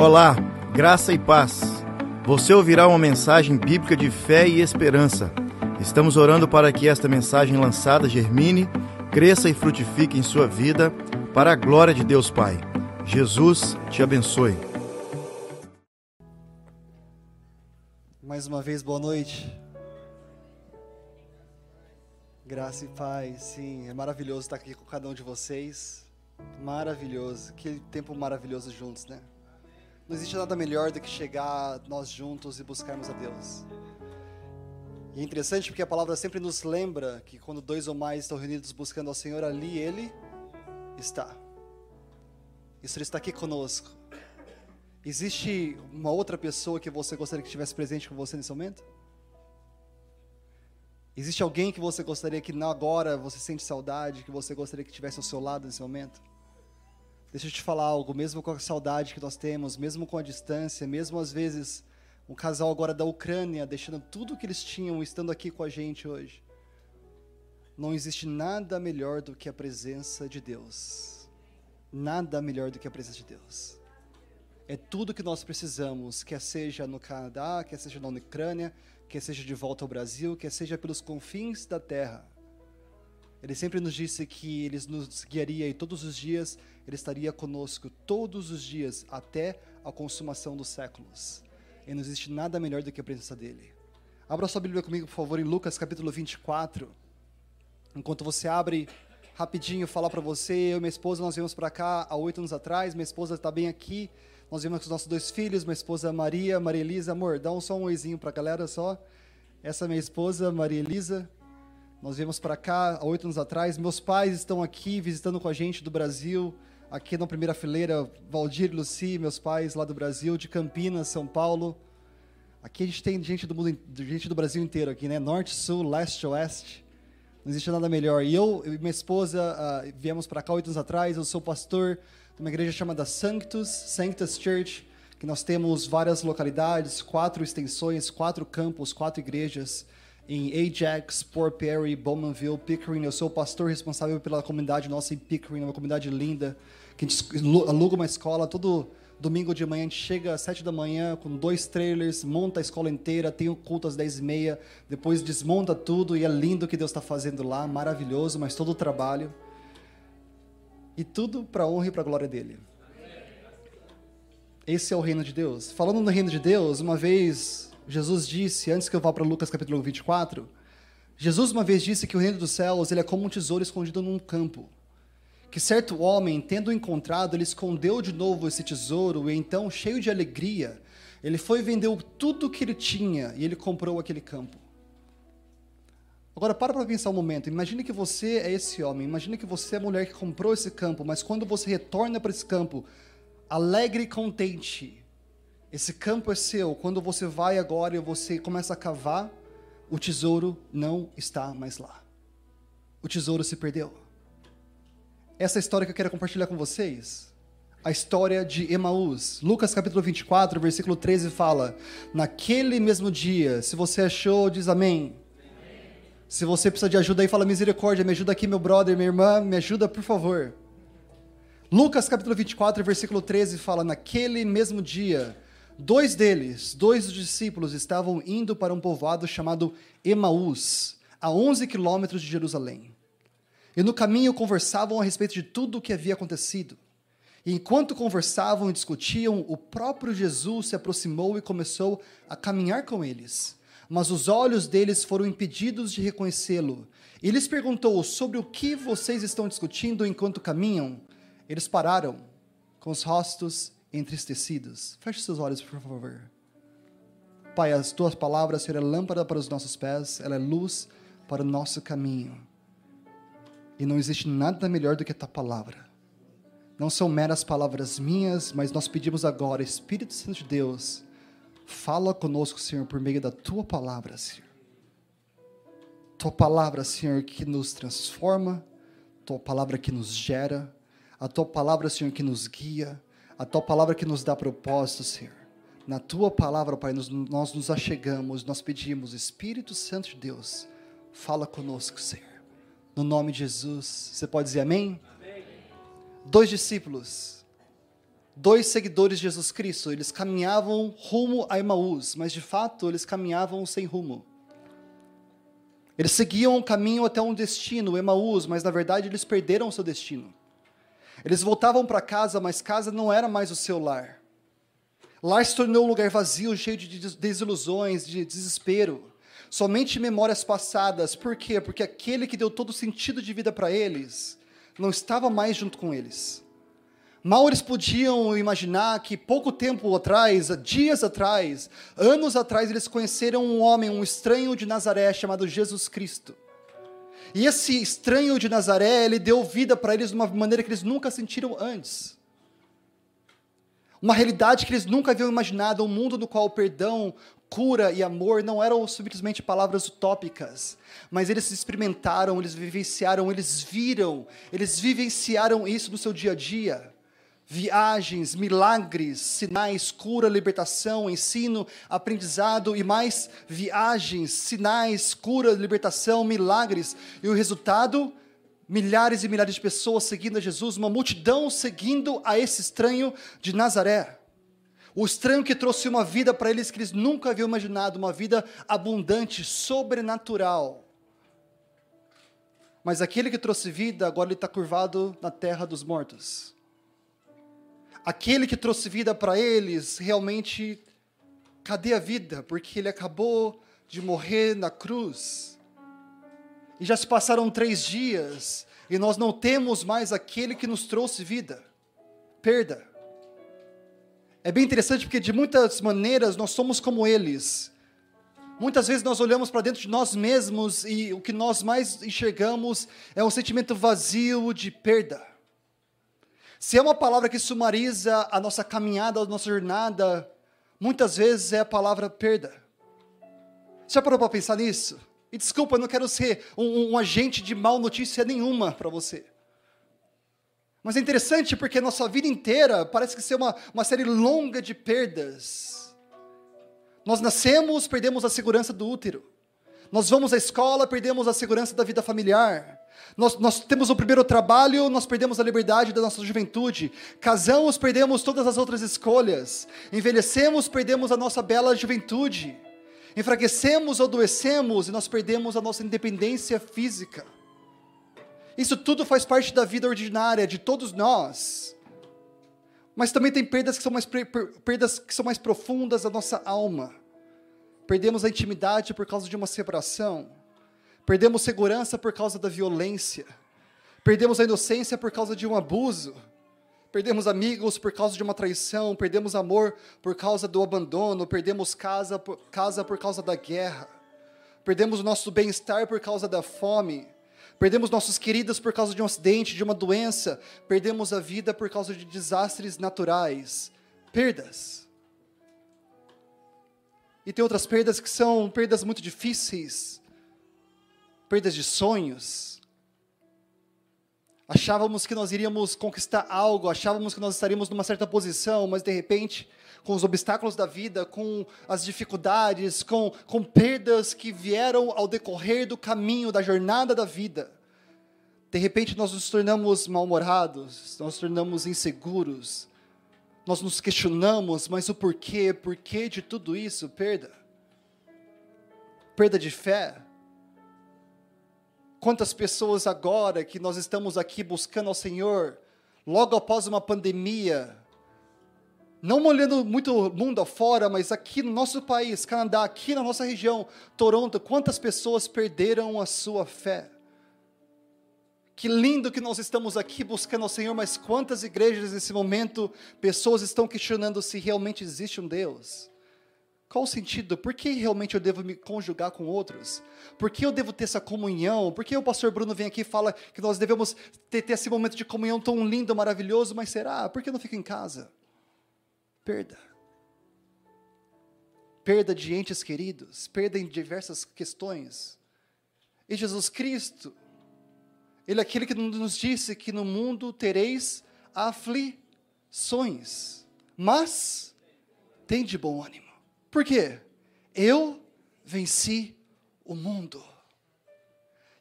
Olá, graça e paz. Você ouvirá uma mensagem bíblica de fé e esperança. Estamos orando para que esta mensagem lançada germine, cresça e frutifique em sua vida, para a glória de Deus Pai. Jesus te abençoe. Mais uma vez, boa noite. Graça e paz, sim, é maravilhoso estar aqui com cada um de vocês. Maravilhoso, que tempo maravilhoso juntos, né? Não existe nada melhor do que chegar nós juntos e buscarmos a Deus. E é interessante porque a palavra sempre nos lembra que quando dois ou mais estão reunidos buscando ao Senhor, ali Ele está. Isso Ele está aqui conosco. Existe uma outra pessoa que você gostaria que estivesse presente com você nesse momento? Existe alguém que você gostaria que agora você sente saudade, que você gostaria que estivesse ao seu lado nesse momento? Deixa eu te falar algo, mesmo com a saudade que nós temos, mesmo com a distância, mesmo às vezes um casal agora da Ucrânia deixando tudo que eles tinham estando aqui com a gente hoje. Não existe nada melhor do que a presença de Deus. Nada melhor do que a presença de Deus. É tudo que nós precisamos, quer seja no Canadá, quer seja na Ucrânia, quer seja de volta ao Brasil, quer seja pelos confins da terra. Ele sempre nos disse que ele nos guiaria e todos os dias ele estaria conosco, todos os dias, até a consumação dos séculos. E não existe nada melhor do que a presença dele. Abra sua Bíblia comigo, por favor, em Lucas capítulo 24. Enquanto você abre rapidinho, falar para você, eu e minha esposa, nós viemos para cá há oito anos atrás, minha esposa está bem aqui, nós viemos com os nossos dois filhos, minha esposa Maria, Maria Elisa, amor, dá um só um oizinho para a galera só. Essa é minha esposa, Maria Elisa, nós viemos para cá há oito anos atrás. Meus pais estão aqui visitando com a gente do Brasil. Aqui na primeira fileira, Valdir Luci, meus pais lá do Brasil, de Campinas, São Paulo. Aqui a gente tem gente do, mundo, gente do Brasil inteiro aqui, né? Norte, Sul, Leste, Oeste. Não existe nada melhor. E eu e minha esposa uh, viemos para cá oito anos atrás. Eu sou pastor de uma igreja chamada Sanctus, Sanctus Church, que nós temos várias localidades, quatro extensões, quatro campos, quatro igrejas em Ajax, Port Perry, Bowmanville, Pickering. Eu sou o pastor responsável pela comunidade nossa em Pickering, uma comunidade linda, que a gente aluga uma escola todo domingo de manhã. A gente chega às sete da manhã com dois trailers, monta a escola inteira, tem o culto às dez e meia, depois desmonta tudo e é lindo o que Deus está fazendo lá, maravilhoso, mas todo o trabalho. E tudo para a honra e para a glória dele. Esse é o reino de Deus. Falando no reino de Deus, uma vez Jesus disse, antes que eu vá para Lucas capítulo 24, Jesus uma vez disse que o reino dos céus ele é como um tesouro escondido num campo. Que certo homem, tendo encontrado, ele escondeu de novo esse tesouro e então, cheio de alegria, ele foi e vendeu tudo o que ele tinha e ele comprou aquele campo. Agora para para pensar um momento. Imagine que você é esse homem. Imagine que você é a mulher que comprou esse campo, mas quando você retorna para esse campo, alegre e contente, esse campo é seu. Quando você vai agora e você começa a cavar, o tesouro não está mais lá. O tesouro se perdeu. Essa história que eu quero compartilhar com vocês. A história de Emaús. Lucas capítulo 24, versículo 13 fala: Naquele mesmo dia, se você achou, diz amém. amém. Se você precisa de ajuda aí, fala misericórdia, me ajuda aqui, meu brother, minha irmã, me ajuda, por favor. Lucas capítulo 24, versículo 13 fala: Naquele mesmo dia, Dois deles, dois dos discípulos, estavam indo para um povoado chamado Emaús, a 11 quilômetros de Jerusalém. E no caminho conversavam a respeito de tudo o que havia acontecido. E enquanto conversavam e discutiam, o próprio Jesus se aproximou e começou a caminhar com eles. Mas os olhos deles foram impedidos de reconhecê-lo. E lhes perguntou: Sobre o que vocês estão discutindo enquanto caminham? Eles pararam, com os rostos entristecidos. Feche seus olhos, por favor. Pai, as tuas palavras serão lâmpada para os nossos pés, ela é luz para o nosso caminho. E não existe nada melhor do que a tua palavra. Não são meras palavras minhas, mas nós pedimos agora, Espírito Santo de Deus, fala conosco, Senhor, por meio da tua palavra, Senhor. Tua palavra, Senhor, que nos transforma, tua palavra que nos gera, a tua palavra, Senhor, que nos guia, a tua palavra que nos dá propósito, Senhor. Na tua palavra, Pai, nós, nós nos achegamos, nós pedimos, Espírito Santo de Deus, fala conosco, Senhor. No nome de Jesus. Você pode dizer amém? amém? Dois discípulos. dois seguidores de Jesus Cristo. Eles caminhavam rumo a Emaús, mas de fato eles caminhavam sem rumo. Eles seguiam o caminho até um destino, Emaús, mas na verdade eles perderam o seu destino. Eles voltavam para casa, mas casa não era mais o seu lar. Lar se tornou um lugar vazio, cheio de desilusões, de desespero. Somente memórias passadas. Por quê? Porque aquele que deu todo o sentido de vida para eles não estava mais junto com eles. Mal eles podiam imaginar que pouco tempo atrás, dias atrás, anos atrás, eles conheceram um homem, um estranho de Nazaré chamado Jesus Cristo. E esse estranho de Nazaré, ele deu vida para eles de uma maneira que eles nunca sentiram antes. Uma realidade que eles nunca haviam imaginado, um mundo no qual o perdão, cura e amor não eram simplesmente palavras utópicas, mas eles experimentaram, eles vivenciaram, eles viram, eles vivenciaram isso no seu dia a dia viagens, milagres, sinais, cura, libertação, ensino, aprendizado e mais viagens, sinais, cura, libertação, milagres. E o resultado? Milhares e milhares de pessoas seguindo a Jesus, uma multidão seguindo a esse estranho de Nazaré. O estranho que trouxe uma vida para eles que eles nunca haviam imaginado, uma vida abundante, sobrenatural. Mas aquele que trouxe vida, agora ele está curvado na terra dos mortos aquele que trouxe vida para eles, realmente, cadê a vida? Porque ele acabou de morrer na cruz. E já se passaram três dias, e nós não temos mais aquele que nos trouxe vida. Perda. É bem interessante porque, de muitas maneiras, nós somos como eles. Muitas vezes nós olhamos para dentro de nós mesmos e o que nós mais enxergamos é um sentimento vazio de perda. Se é uma palavra que sumariza a nossa caminhada, a nossa jornada, muitas vezes é a palavra perda. Já parou para pensar nisso? E desculpa, eu não quero ser um, um agente de mal notícia nenhuma para você. Mas é interessante porque nossa vida inteira parece que ser uma, uma série longa de perdas. Nós nascemos, perdemos a segurança do útero. Nós vamos à escola, perdemos a segurança da vida familiar. Nós, nós, temos o primeiro trabalho, nós perdemos a liberdade da nossa juventude. Casamos, perdemos todas as outras escolhas. Envelhecemos, perdemos a nossa bela juventude. Enfraquecemos, adoecemos e nós perdemos a nossa independência física. Isso tudo faz parte da vida ordinária de todos nós. Mas também tem perdas que são mais, perdas que são mais profundas da nossa alma. Perdemos a intimidade por causa de uma separação Perdemos segurança por causa da violência. Perdemos a inocência por causa de um abuso. Perdemos amigos por causa de uma traição. Perdemos amor por causa do abandono. Perdemos casa casa por causa da guerra. Perdemos o nosso bem-estar por causa da fome. Perdemos nossos queridos por causa de um acidente, de uma doença. Perdemos a vida por causa de desastres naturais. Perdas. E tem outras perdas que são perdas muito difíceis perdas de sonhos. Achávamos que nós iríamos conquistar algo, achávamos que nós estaríamos numa certa posição, mas de repente, com os obstáculos da vida, com as dificuldades, com, com perdas que vieram ao decorrer do caminho, da jornada da vida, de repente nós nos tornamos mal-humorados, nós nos tornamos inseguros, nós nos questionamos, mas o porquê, porquê de tudo isso? Perda. Perda de fé, Quantas pessoas agora que nós estamos aqui buscando ao Senhor, logo após uma pandemia, não olhando muito mundo afora, mas aqui no nosso país, Canadá, aqui na nossa região, Toronto, quantas pessoas perderam a sua fé? Que lindo que nós estamos aqui buscando ao Senhor, mas quantas igrejas nesse momento, pessoas estão questionando se realmente existe um Deus? Qual o sentido? Por que realmente eu devo me conjugar com outros? Por que eu devo ter essa comunhão? Por que o pastor Bruno vem aqui e fala que nós devemos ter, ter esse momento de comunhão tão lindo, maravilhoso, mas será? Por que eu não fico em casa? Perda. Perda de entes queridos, perda em diversas questões. E Jesus Cristo, Ele é aquele que nos disse que no mundo tereis aflições, mas tem de bom ânimo. Por quê? Eu venci o mundo.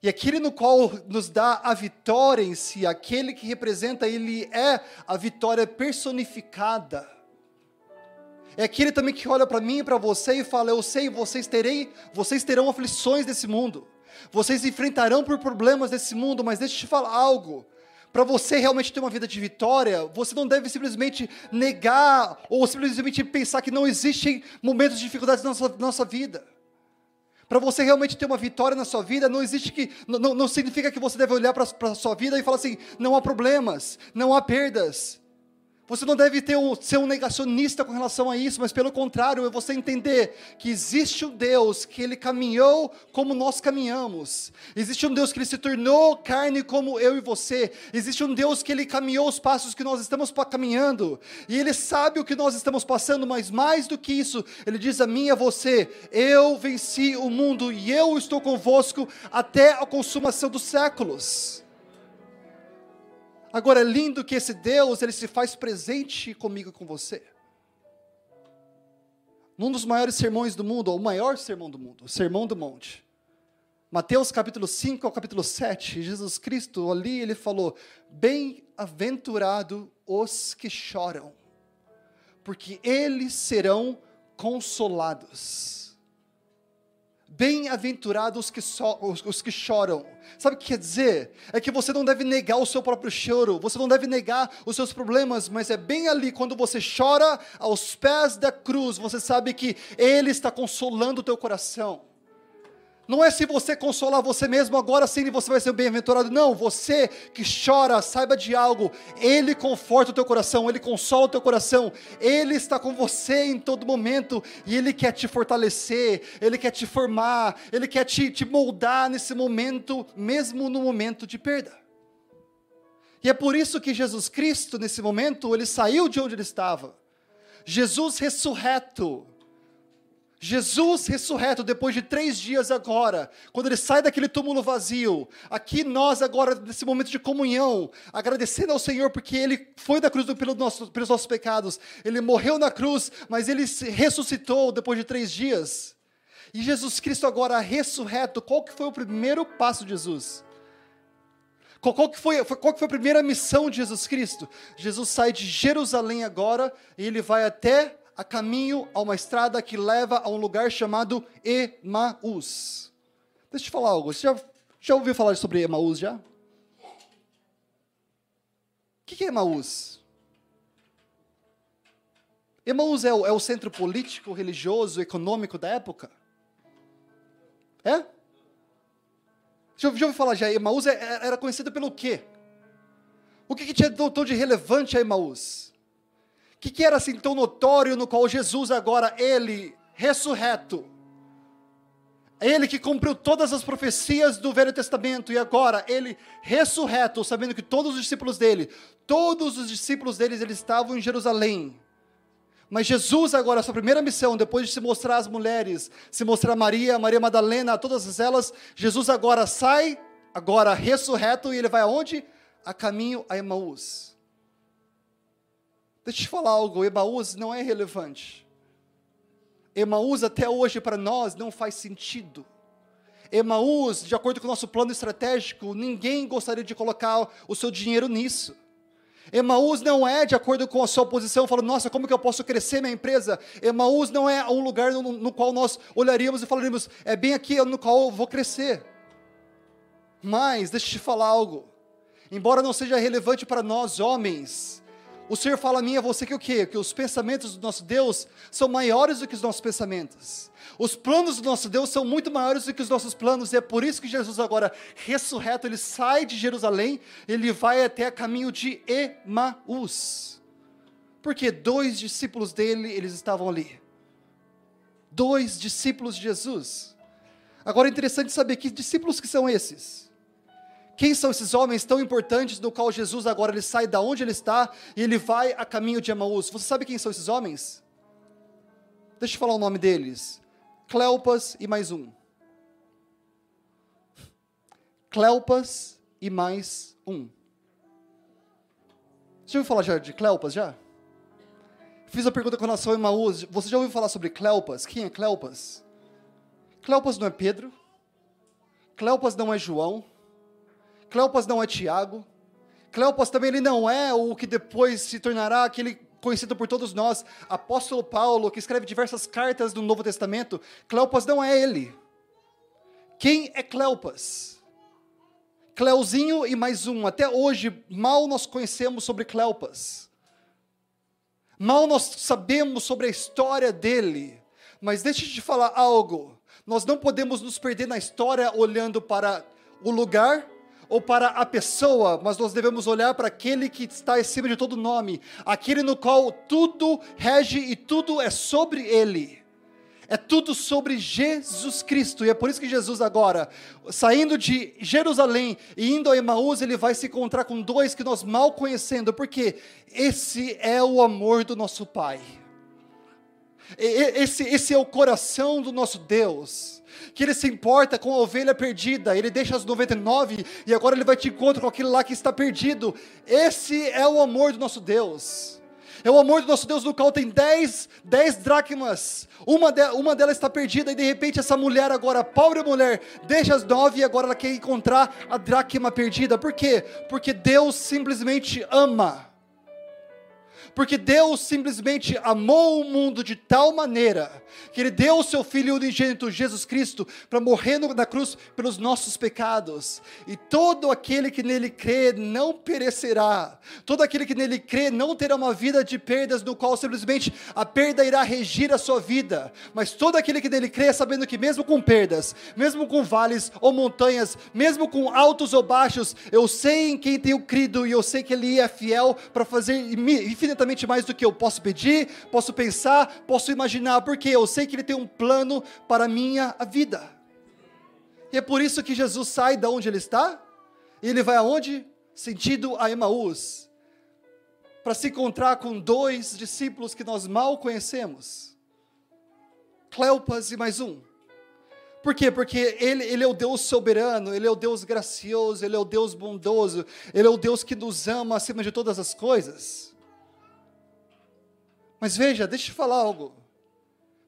E aquele no qual nos dá a vitória em si, aquele que representa, ele é a vitória personificada. É aquele também que olha para mim e para você e fala: Eu sei, vocês, terei, vocês terão aflições desse mundo, vocês enfrentarão por problemas desse mundo, mas deixa eu te falar algo. Para você realmente ter uma vida de vitória, você não deve simplesmente negar ou simplesmente pensar que não existem momentos de dificuldades na nossa, nossa vida. Para você realmente ter uma vitória na sua vida, não existe que. Não, não significa que você deve olhar para a sua vida e falar assim: não há problemas, não há perdas. Você não deve ter ser um negacionista com relação a isso, mas pelo contrário, é você entender que existe um Deus que ele caminhou como nós caminhamos. Existe um Deus que ele se tornou carne como eu e você. Existe um Deus que ele caminhou os passos que nós estamos caminhando. E ele sabe o que nós estamos passando, mas mais do que isso, ele diz a mim e a você: Eu venci o mundo e eu estou convosco até a consumação dos séculos. Agora é lindo que esse Deus, ele se faz presente comigo e com você. Num dos maiores sermões do mundo, ou o maior sermão do mundo, o Sermão do Monte. Mateus capítulo 5 ao capítulo 7, Jesus Cristo ali ele falou: Bem-aventurado os que choram, porque eles serão consolados. Bem-aventurados os, so, os, os, que choram. Sabe o que quer dizer? É que você não deve negar o seu próprio choro, você não deve negar os seus problemas, mas é bem ali quando você chora aos pés da cruz, você sabe que Ele está consolando o teu coração. Não é se você consolar você mesmo, agora sim você vai ser bem-aventurado. Não, você que chora, saiba de algo. Ele conforta o teu coração, ele consola o teu coração. Ele está com você em todo momento e ele quer te fortalecer, ele quer te formar, ele quer te, te moldar nesse momento, mesmo no momento de perda. E é por isso que Jesus Cristo, nesse momento, ele saiu de onde ele estava. Jesus ressurreto Jesus ressurreto depois de três dias agora, quando ele sai daquele túmulo vazio, aqui nós agora, nesse momento de comunhão, agradecendo ao Senhor porque ele foi da cruz pelo nosso, pelos nossos pecados, ele morreu na cruz, mas ele ressuscitou depois de três dias. E Jesus Cristo agora ressurreto, qual que foi o primeiro passo de Jesus? Qual, qual, que foi, qual que foi a primeira missão de Jesus Cristo? Jesus sai de Jerusalém agora e ele vai até a caminho a uma estrada que leva a um lugar chamado Emaús. Deixa eu te falar algo. Você já, já ouviu falar sobre Emaús já? O que é Emaús? Emaús é o, é o centro político, religioso, econômico da época? É? Já, já ouviu falar já? Emaús é, é, era conhecida pelo quê? O que, que tinha de relevante a Emaús? O que, que era assim tão notório no qual Jesus agora, ele, ressurreto, ele que cumpriu todas as profecias do Velho Testamento e agora ele ressurreto, sabendo que todos os discípulos dele, todos os discípulos deles, eles estavam em Jerusalém. Mas Jesus agora, a sua primeira missão, depois de se mostrar às mulheres, se mostrar a Maria, Maria Madalena, todas elas, Jesus agora sai, agora ressurreto, e ele vai aonde? A caminho a Emaús. Deixa eu te falar algo, Emaús não é relevante. Emaús até hoje para nós não faz sentido. Emaús, de acordo com o nosso plano estratégico, ninguém gostaria de colocar o seu dinheiro nisso. Emaús não é de acordo com a sua posição, falando, nossa, como que eu posso crescer minha empresa? Emaús não é um lugar no, no qual nós olharíamos e falaríamos, é bem aqui no qual eu vou crescer. Mas, deixa eu te falar algo. Embora não seja relevante para nós homens, o Senhor fala a mim e a você que o quê? Que os pensamentos do nosso Deus são maiores do que os nossos pensamentos. Os planos do nosso Deus são muito maiores do que os nossos planos, e é por isso que Jesus agora, ressurreto, ele sai de Jerusalém, ele vai até caminho de Emaús. Porque dois discípulos dele, eles estavam ali. Dois discípulos de Jesus. Agora é interessante saber que discípulos que são esses. Quem são esses homens tão importantes do qual Jesus agora ele sai da onde ele está e ele vai a caminho de Emaús? Você sabe quem são esses homens? Deixa eu falar o nome deles. Cleopas e mais um. Cleopas e mais um. Você já ouviu falar já de Cleopas já? Fiz a pergunta com relação a Emaús. Você já ouviu falar sobre Cleopas? Quem é Cleopas? Cleopas não é Pedro? Cleopas não é João, Cleopas não é Tiago, Cleopas também ele não é o que depois se tornará aquele conhecido por todos nós, apóstolo Paulo, que escreve diversas cartas do Novo Testamento. Cleopas não é ele. Quem é Cleopas? Cleuzinho e mais um. Até hoje, mal nós conhecemos sobre Cleopas. Mal nós sabemos sobre a história dele. Mas deixe de falar algo. Nós não podemos nos perder na história olhando para o lugar ou para a pessoa, mas nós devemos olhar para aquele que está acima de todo nome, aquele no qual tudo rege e tudo é sobre ele. É tudo sobre Jesus Cristo, e é por isso que Jesus agora, saindo de Jerusalém e indo a Emaús, ele vai se encontrar com dois que nós mal conhecendo, porque esse é o amor do nosso Pai. Esse, esse é o coração do nosso Deus que ele se importa com a ovelha perdida, ele deixa as 99 e agora ele vai te encontrar com aquele lá que está perdido. Esse é o amor do nosso Deus. É o amor do nosso Deus no qual tem 10, 10 dracmas. Uma, de, uma delas está perdida e de repente essa mulher agora, pobre mulher, deixa as nove e agora ela quer encontrar a dracma perdida. Por quê? Porque Deus simplesmente ama porque Deus simplesmente amou o mundo de tal maneira que Ele deu o seu Filho unigênito, Jesus Cristo, para morrer na cruz pelos nossos pecados. E todo aquele que nele crê não perecerá. Todo aquele que nele crê não terá uma vida de perdas, no qual simplesmente a perda irá regir a sua vida. Mas todo aquele que nele crê, sabendo que mesmo com perdas, mesmo com vales ou montanhas, mesmo com altos ou baixos, eu sei em quem tenho crido e eu sei que Ele é fiel para fazer infinitamente infinitamente mais do que eu posso pedir, posso pensar, posso imaginar, porque eu sei que Ele tem um plano para a minha vida. E é por isso que Jesus sai da onde Ele está, e Ele vai aonde? Sentido a Emaús, para se encontrar com dois discípulos que nós mal conhecemos, Cleopas e mais um. Por quê? Porque ele, ele é o Deus soberano, Ele é o Deus gracioso, Ele é o Deus bondoso, Ele é o Deus que nos ama acima de todas as coisas. Mas veja, deixa eu te falar algo.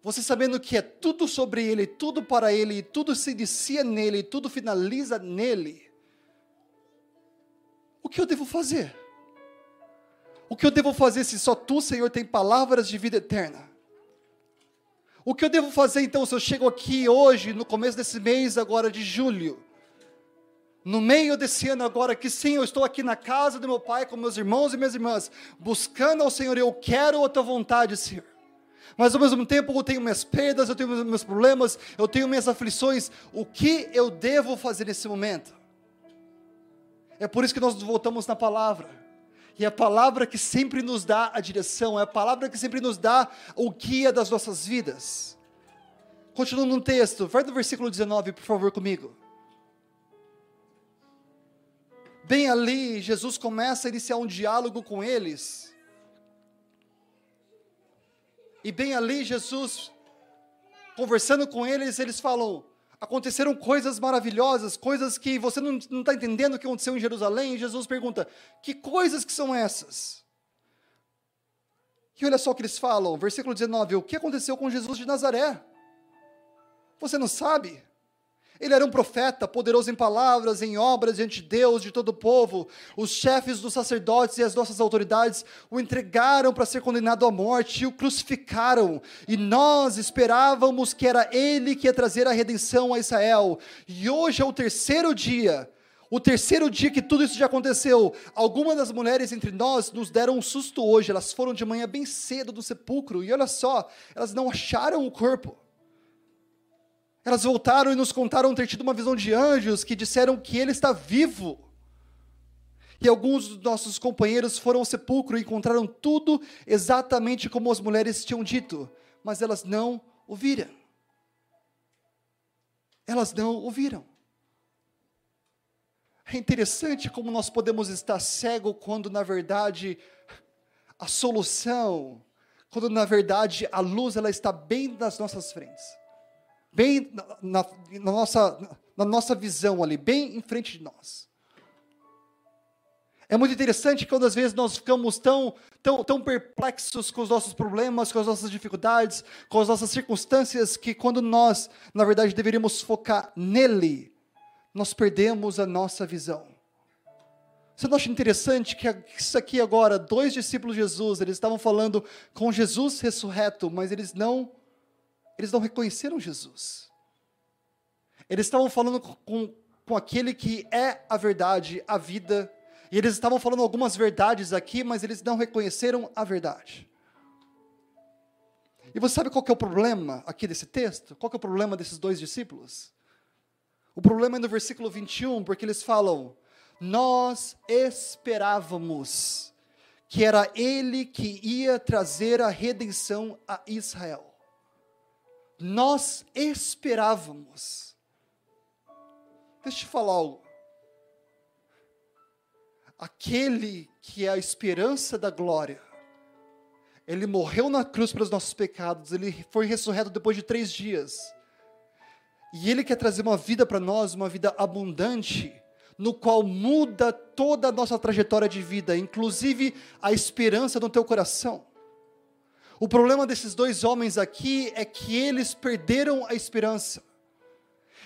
Você sabendo que é tudo sobre Ele, tudo para Ele, tudo se inicia nele, tudo finaliza nele. O que eu devo fazer? O que eu devo fazer se só Tu, Senhor, tem palavras de vida eterna? O que eu devo fazer então se eu chego aqui hoje, no começo desse mês agora de julho, no meio desse ano agora, que sim, eu estou aqui na casa do meu pai com meus irmãos e minhas irmãs, buscando ao Senhor, eu quero a tua vontade, Senhor. Mas ao mesmo tempo eu tenho minhas perdas, eu tenho meus problemas, eu tenho minhas aflições. O que eu devo fazer nesse momento? É por isso que nós voltamos na palavra. E a palavra que sempre nos dá a direção, é a palavra que sempre nos dá o guia das nossas vidas. Continuando no texto, vai do versículo 19, por favor, comigo. Bem ali, Jesus começa a iniciar um diálogo com eles. E bem ali, Jesus, conversando com eles, eles falam: aconteceram coisas maravilhosas, coisas que você não está entendendo o que aconteceu em Jerusalém. E Jesus pergunta: que coisas que são essas? E olha só o que eles falam, versículo 19: o que aconteceu com Jesus de Nazaré? Você não sabe? Ele era um profeta, poderoso em palavras, em obras diante de Deus, de todo o povo. Os chefes dos sacerdotes e as nossas autoridades o entregaram para ser condenado à morte e o crucificaram. E nós esperávamos que era ele que ia trazer a redenção a Israel. E hoje é o terceiro dia. O terceiro dia que tudo isso já aconteceu, algumas das mulheres entre nós nos deram um susto hoje. Elas foram de manhã bem cedo do sepulcro e olha só, elas não acharam o corpo. Elas voltaram e nos contaram ter tido uma visão de anjos que disseram que ele está vivo. E alguns dos nossos companheiros foram ao sepulcro e encontraram tudo exatamente como as mulheres tinham dito, mas elas não o viram. Elas não o viram. É interessante como nós podemos estar cego quando na verdade a solução, quando na verdade a luz ela está bem nas nossas frentes bem na, na, na, nossa, na nossa visão ali, bem em frente de nós. É muito interessante que às vezes nós ficamos tão, tão, tão perplexos com os nossos problemas, com as nossas dificuldades, com as nossas circunstâncias, que quando nós, na verdade, deveríamos focar nele, nós perdemos a nossa visão. Você não acha interessante que isso aqui agora, dois discípulos de Jesus, eles estavam falando com Jesus ressurreto, mas eles não, eles não reconheceram Jesus. Eles estavam falando com, com aquele que é a verdade, a vida, e eles estavam falando algumas verdades aqui, mas eles não reconheceram a verdade. E você sabe qual é o problema aqui desse texto? Qual é o problema desses dois discípulos? O problema é no versículo 21, porque eles falam: Nós esperávamos que era Ele que ia trazer a redenção a Israel. Nós esperávamos. Deixa eu te falar algo. Aquele que é a esperança da glória, ele morreu na cruz pelos nossos pecados, ele foi ressurreto depois de três dias. E ele quer trazer uma vida para nós, uma vida abundante, no qual muda toda a nossa trajetória de vida, inclusive a esperança no teu coração. O problema desses dois homens aqui é que eles perderam a esperança.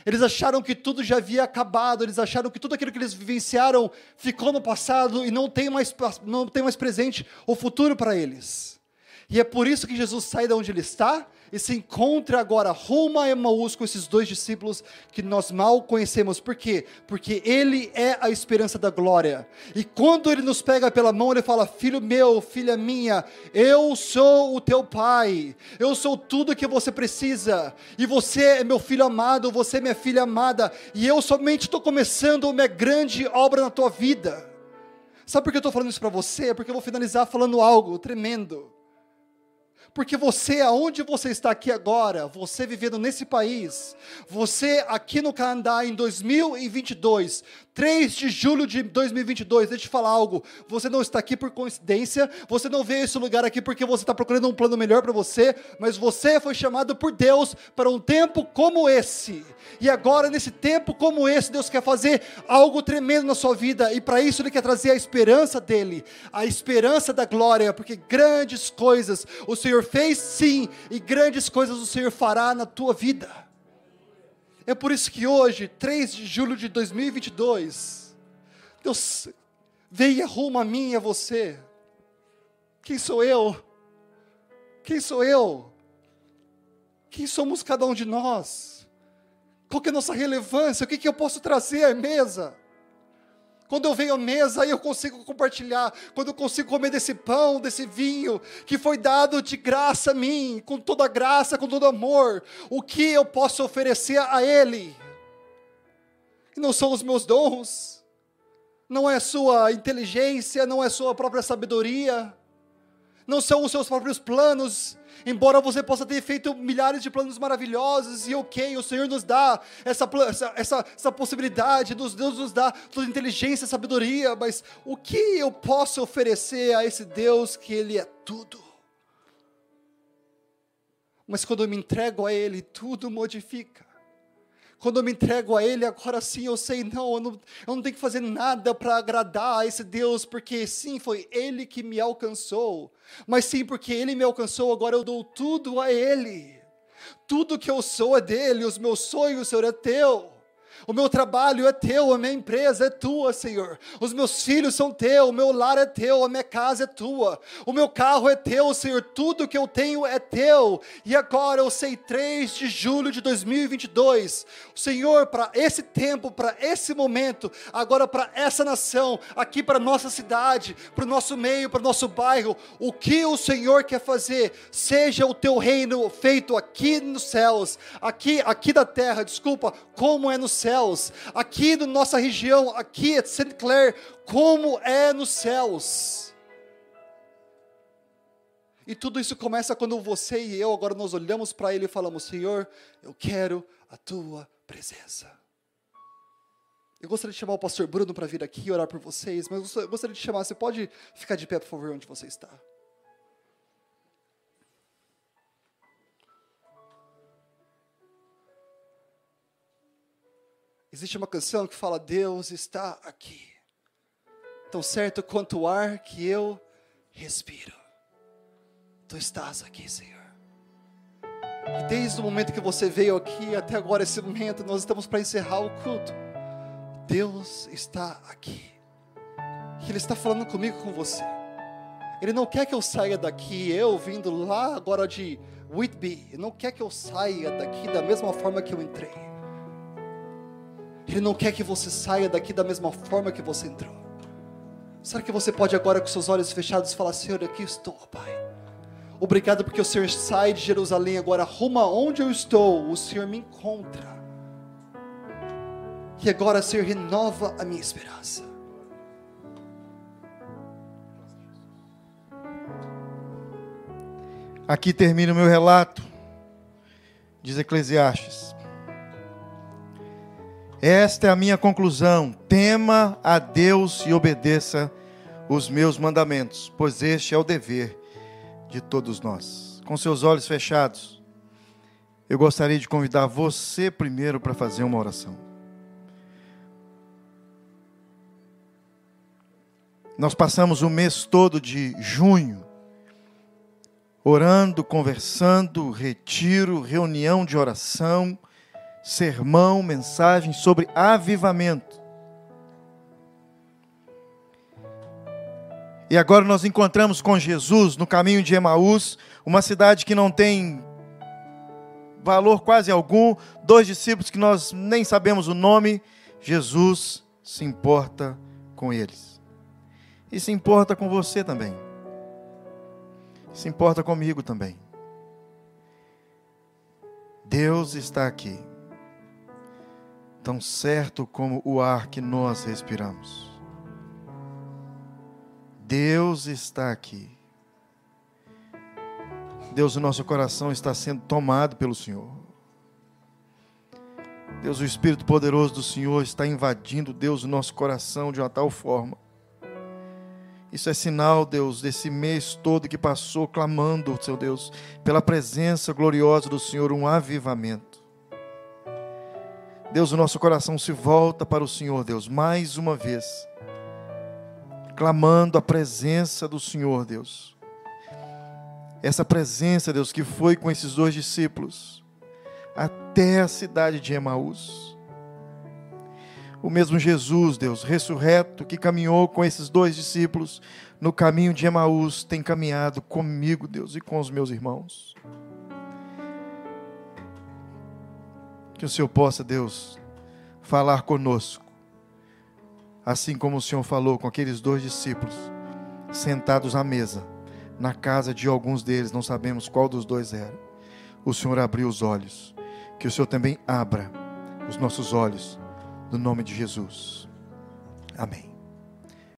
Eles acharam que tudo já havia acabado, eles acharam que tudo aquilo que eles vivenciaram ficou no passado e não tem mais, não tem mais presente ou futuro para eles. E é por isso que Jesus sai de onde ele está e se encontra agora rumo a Emaús com esses dois discípulos que nós mal conhecemos. Por quê? Porque ele é a esperança da glória. E quando ele nos pega pela mão, ele fala: Filho meu, filha minha, eu sou o teu pai, eu sou tudo que você precisa, e você é meu filho amado, você é minha filha amada, e eu somente estou começando uma grande obra na tua vida. Sabe por que eu estou falando isso para você? É porque eu vou finalizar falando algo tremendo. Porque você, aonde você está aqui agora, você vivendo nesse país, você aqui no Canadá em 2022, 3 de julho de 2022, deixa eu te falar algo. Você não está aqui por coincidência, você não veio esse lugar aqui porque você está procurando um plano melhor para você, mas você foi chamado por Deus para um tempo como esse. E agora, nesse tempo como esse, Deus quer fazer algo tremendo na sua vida, e para isso Ele quer trazer a esperança dEle, a esperança da glória, porque grandes coisas o Senhor fez sim, e grandes coisas o Senhor fará na tua vida. É por isso que hoje, 3 de julho de 2022, Deus veio e arruma a mim e a você. Quem sou eu? Quem sou eu? Quem somos cada um de nós? Qual é a nossa relevância? O que, que eu posso trazer à mesa? Quando eu venho à mesa, aí eu consigo compartilhar. Quando eu consigo comer desse pão, desse vinho, que foi dado de graça a mim, com toda graça, com todo amor, o que eu posso oferecer a Ele? E não são os meus dons, não é sua inteligência, não é sua própria sabedoria, não são os seus próprios planos, Embora você possa ter feito milhares de planos maravilhosos, e ok, o Senhor nos dá essa, essa, essa, possibilidade, Deus nos dá toda inteligência, sabedoria, mas o que eu posso oferecer a esse Deus que Ele é tudo? Mas quando eu me entrego a Ele, tudo modifica. Quando eu me entrego a Ele, agora sim eu sei, não, eu não, eu não tenho que fazer nada para agradar a esse Deus, porque sim, foi Ele que me alcançou, mas sim, porque Ele me alcançou, agora eu dou tudo a Ele. Tudo que eu sou é dele, os meus sonhos, Senhor, é teu. O meu trabalho é teu, a minha empresa é tua, Senhor. Os meus filhos são teus, o meu lar é teu, a minha casa é tua. O meu carro é teu, Senhor. Tudo que eu tenho é teu. E agora eu sei 3 de julho de 2022. Senhor, para esse tempo, para esse momento, agora para essa nação, aqui para nossa cidade, para o nosso meio, para o nosso bairro, o que o Senhor quer fazer, seja o teu reino feito aqui nos céus, aqui, aqui da terra, desculpa, como é no céu céus, aqui na nossa região, aqui em St. Clair, como é nos céus. E tudo isso começa quando você e eu agora nós olhamos para Ele e falamos: Senhor, eu quero a tua presença. Eu gostaria de chamar o pastor Bruno para vir aqui e orar por vocês, mas eu gostaria de chamar, você pode ficar de pé, por favor, onde você está. Existe uma canção que fala: Deus está aqui, tão certo quanto o ar que eu respiro. Tu estás aqui, Senhor. E desde o momento que você veio aqui até agora, esse momento, nós estamos para encerrar o culto. Deus está aqui. Ele está falando comigo com você. Ele não quer que eu saia daqui, eu vindo lá agora de Whitby. Ele não quer que eu saia daqui da mesma forma que eu entrei. Ele não quer que você saia daqui da mesma forma que você entrou. Será que você pode agora com seus olhos fechados falar: Senhor, aqui estou, Pai. Obrigado porque o Senhor sai de Jerusalém agora, rumo onde eu estou, o Senhor me encontra. E agora, Senhor, renova a minha esperança. Aqui termina o meu relato, diz Eclesiastes. Esta é a minha conclusão: tema a Deus e obedeça os meus mandamentos, pois este é o dever de todos nós. Com seus olhos fechados, eu gostaria de convidar você primeiro para fazer uma oração. Nós passamos o mês todo de junho orando, conversando, retiro, reunião de oração, sermão, mensagem sobre avivamento. E agora nós encontramos com Jesus no caminho de Emaús, uma cidade que não tem valor quase algum, dois discípulos que nós nem sabemos o nome, Jesus se importa com eles. E se importa com você também se importa comigo também. Deus está aqui, tão certo como o ar que nós respiramos. Deus está aqui. Deus, o nosso coração está sendo tomado pelo Senhor. Deus, o Espírito poderoso do Senhor está invadindo, Deus, o nosso coração de uma tal forma isso é sinal, Deus, desse mês todo que passou clamando, seu Deus, pela presença gloriosa do Senhor, um avivamento. Deus, o nosso coração se volta para o Senhor, Deus, mais uma vez, clamando a presença do Senhor, Deus. Essa presença, Deus, que foi com esses dois discípulos até a cidade de Emaús o mesmo Jesus, Deus, ressurreto, que caminhou com esses dois discípulos no caminho de Emaús, tem caminhado comigo, Deus, e com os meus irmãos. Que o Senhor possa, Deus, falar conosco, assim como o Senhor falou com aqueles dois discípulos, sentados à mesa, na casa de alguns deles, não sabemos qual dos dois era. O Senhor abriu os olhos, que o Senhor também abra os nossos olhos no nome de Jesus. Amém.